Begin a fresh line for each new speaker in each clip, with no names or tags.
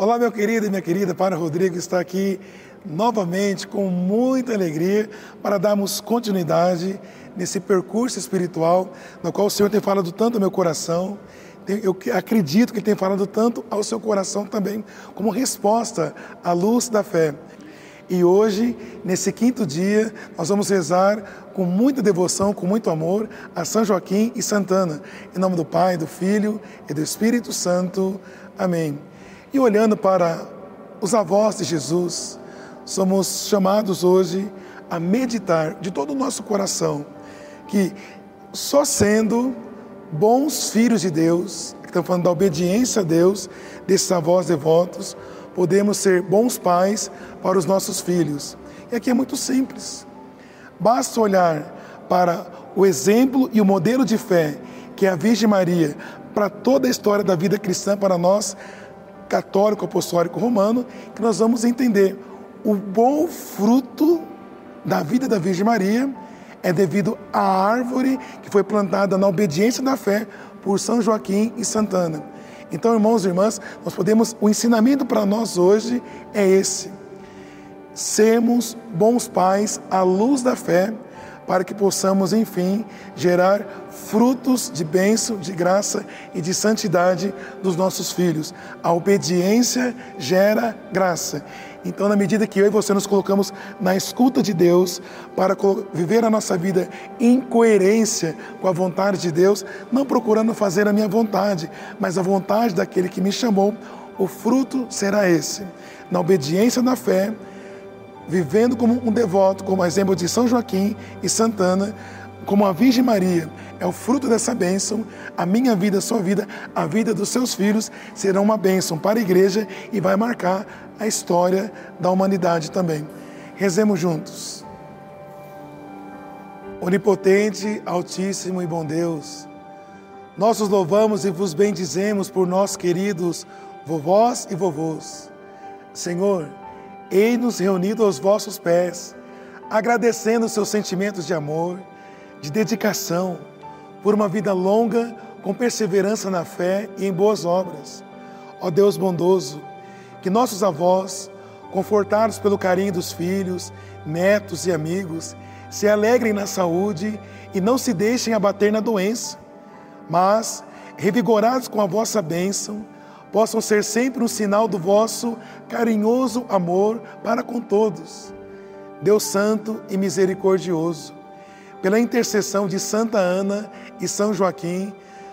Olá, meu querido e minha querida, Para Rodrigo está aqui novamente com muita alegria para darmos continuidade nesse percurso espiritual no qual o Senhor tem falado tanto ao meu coração. Eu acredito que tem falado tanto ao seu coração também, como resposta à luz da fé. E hoje, nesse quinto dia, nós vamos rezar com muita devoção, com muito amor, a São Joaquim e Santana. Em nome do Pai, do Filho e do Espírito Santo. Amém. E olhando para os avós de Jesus, somos chamados hoje a meditar de todo o nosso coração que só sendo bons filhos de Deus, estamos falando da obediência a Deus, desses avós devotos, podemos ser bons pais para os nossos filhos. E aqui é muito simples. Basta olhar para o exemplo e o modelo de fé que é a Virgem Maria para toda a história da vida cristã para nós católico apostólico romano, que nós vamos entender o bom fruto da vida da Virgem Maria é devido à árvore que foi plantada na obediência da fé por São Joaquim e Santana. Então, irmãos e irmãs, nós podemos, o ensinamento para nós hoje é esse: sermos bons pais à luz da fé para que possamos, enfim, gerar frutos de bênção, de graça e de santidade dos nossos filhos. A obediência gera graça. Então, na medida que eu e você nos colocamos na escuta de Deus para viver a nossa vida em coerência com a vontade de Deus, não procurando fazer a minha vontade, mas a vontade daquele que me chamou, o fruto será esse. Na obediência na fé, vivendo como um devoto, como exemplo de São Joaquim e Santana, como a Virgem Maria é o fruto dessa bênção, a minha vida, a sua vida, a vida dos seus filhos serão uma bênção para a igreja e vai marcar a história da humanidade também. Rezemos juntos. Onipotente, Altíssimo e bom Deus, nós os louvamos e vos bendizemos por nós, queridos vovós e vovôs. Senhor, Ei-nos reunido aos vossos pés, agradecendo seus sentimentos de amor, de dedicação, por uma vida longa com perseverança na fé e em boas obras. Ó Deus bondoso, que nossos avós, confortados pelo carinho dos filhos, netos e amigos, se alegrem na saúde e não se deixem abater na doença, mas, revigorados com a vossa bênção, possam ser sempre um sinal do vosso carinhoso amor para com todos. Deus Santo e Misericordioso, pela intercessão de Santa Ana e São Joaquim,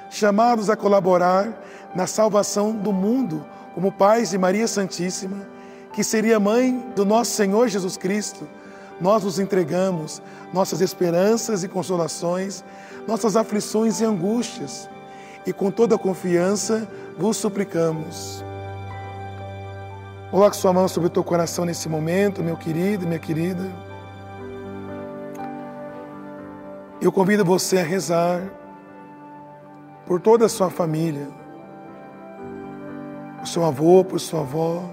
chamados a colaborar na salvação do mundo como pais de Maria Santíssima, que seria mãe do nosso Senhor Jesus Cristo, nós nos entregamos nossas esperanças e consolações, nossas aflições e angústias e com toda confiança vos suplicamos. Coloque sua mão sobre o teu coração nesse momento, meu querido, minha querida. Eu convido você a rezar por toda a sua família, por seu avô, por sua avó,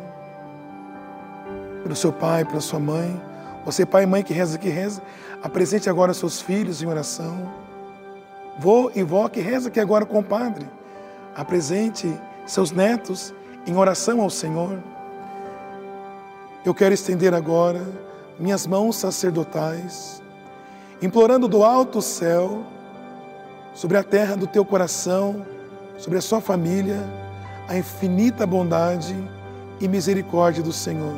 pelo seu pai, pela sua mãe. Você, pai e mãe que reza, que reza, apresente agora seus filhos em oração. Vô e vó que reza aqui agora com o Padre. Apresente seus netos em oração ao Senhor. Eu quero estender agora minhas mãos sacerdotais, implorando do alto céu, sobre a terra do teu coração, sobre a sua família, a infinita bondade e misericórdia do Senhor.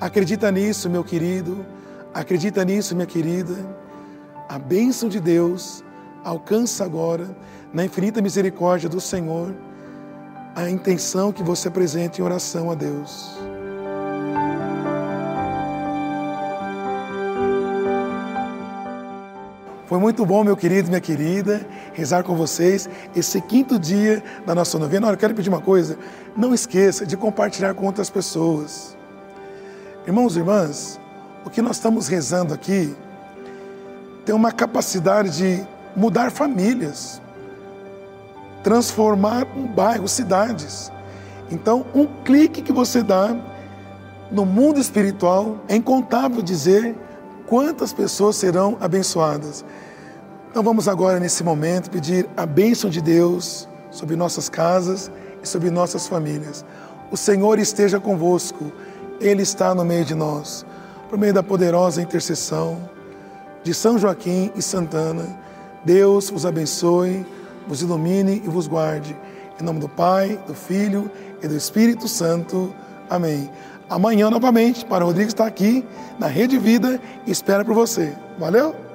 Acredita nisso, meu querido, acredita nisso, minha querida. A bênção de Deus alcança agora, na infinita misericórdia do Senhor, a intenção que você apresente em oração a Deus. Foi muito bom, meu querido minha querida, rezar com vocês esse quinto dia da nossa novena. Olha, eu quero pedir uma coisa: não esqueça de compartilhar com outras pessoas. Irmãos e irmãs, o que nós estamos rezando aqui tem uma capacidade de mudar famílias, transformar um bairro, cidades. Então, um clique que você dá no mundo espiritual é incontável dizer quantas pessoas serão abençoadas. Então, vamos agora, nesse momento, pedir a bênção de Deus sobre nossas casas e sobre nossas famílias. O Senhor esteja convosco, Ele está no meio de nós. Por meio da poderosa intercessão de São Joaquim e Santana, Deus vos abençoe, vos ilumine e vos guarde. Em nome do Pai, do Filho e do Espírito Santo. Amém. Amanhã, novamente, para Rodrigo estar aqui na Rede Vida e espera por você. Valeu?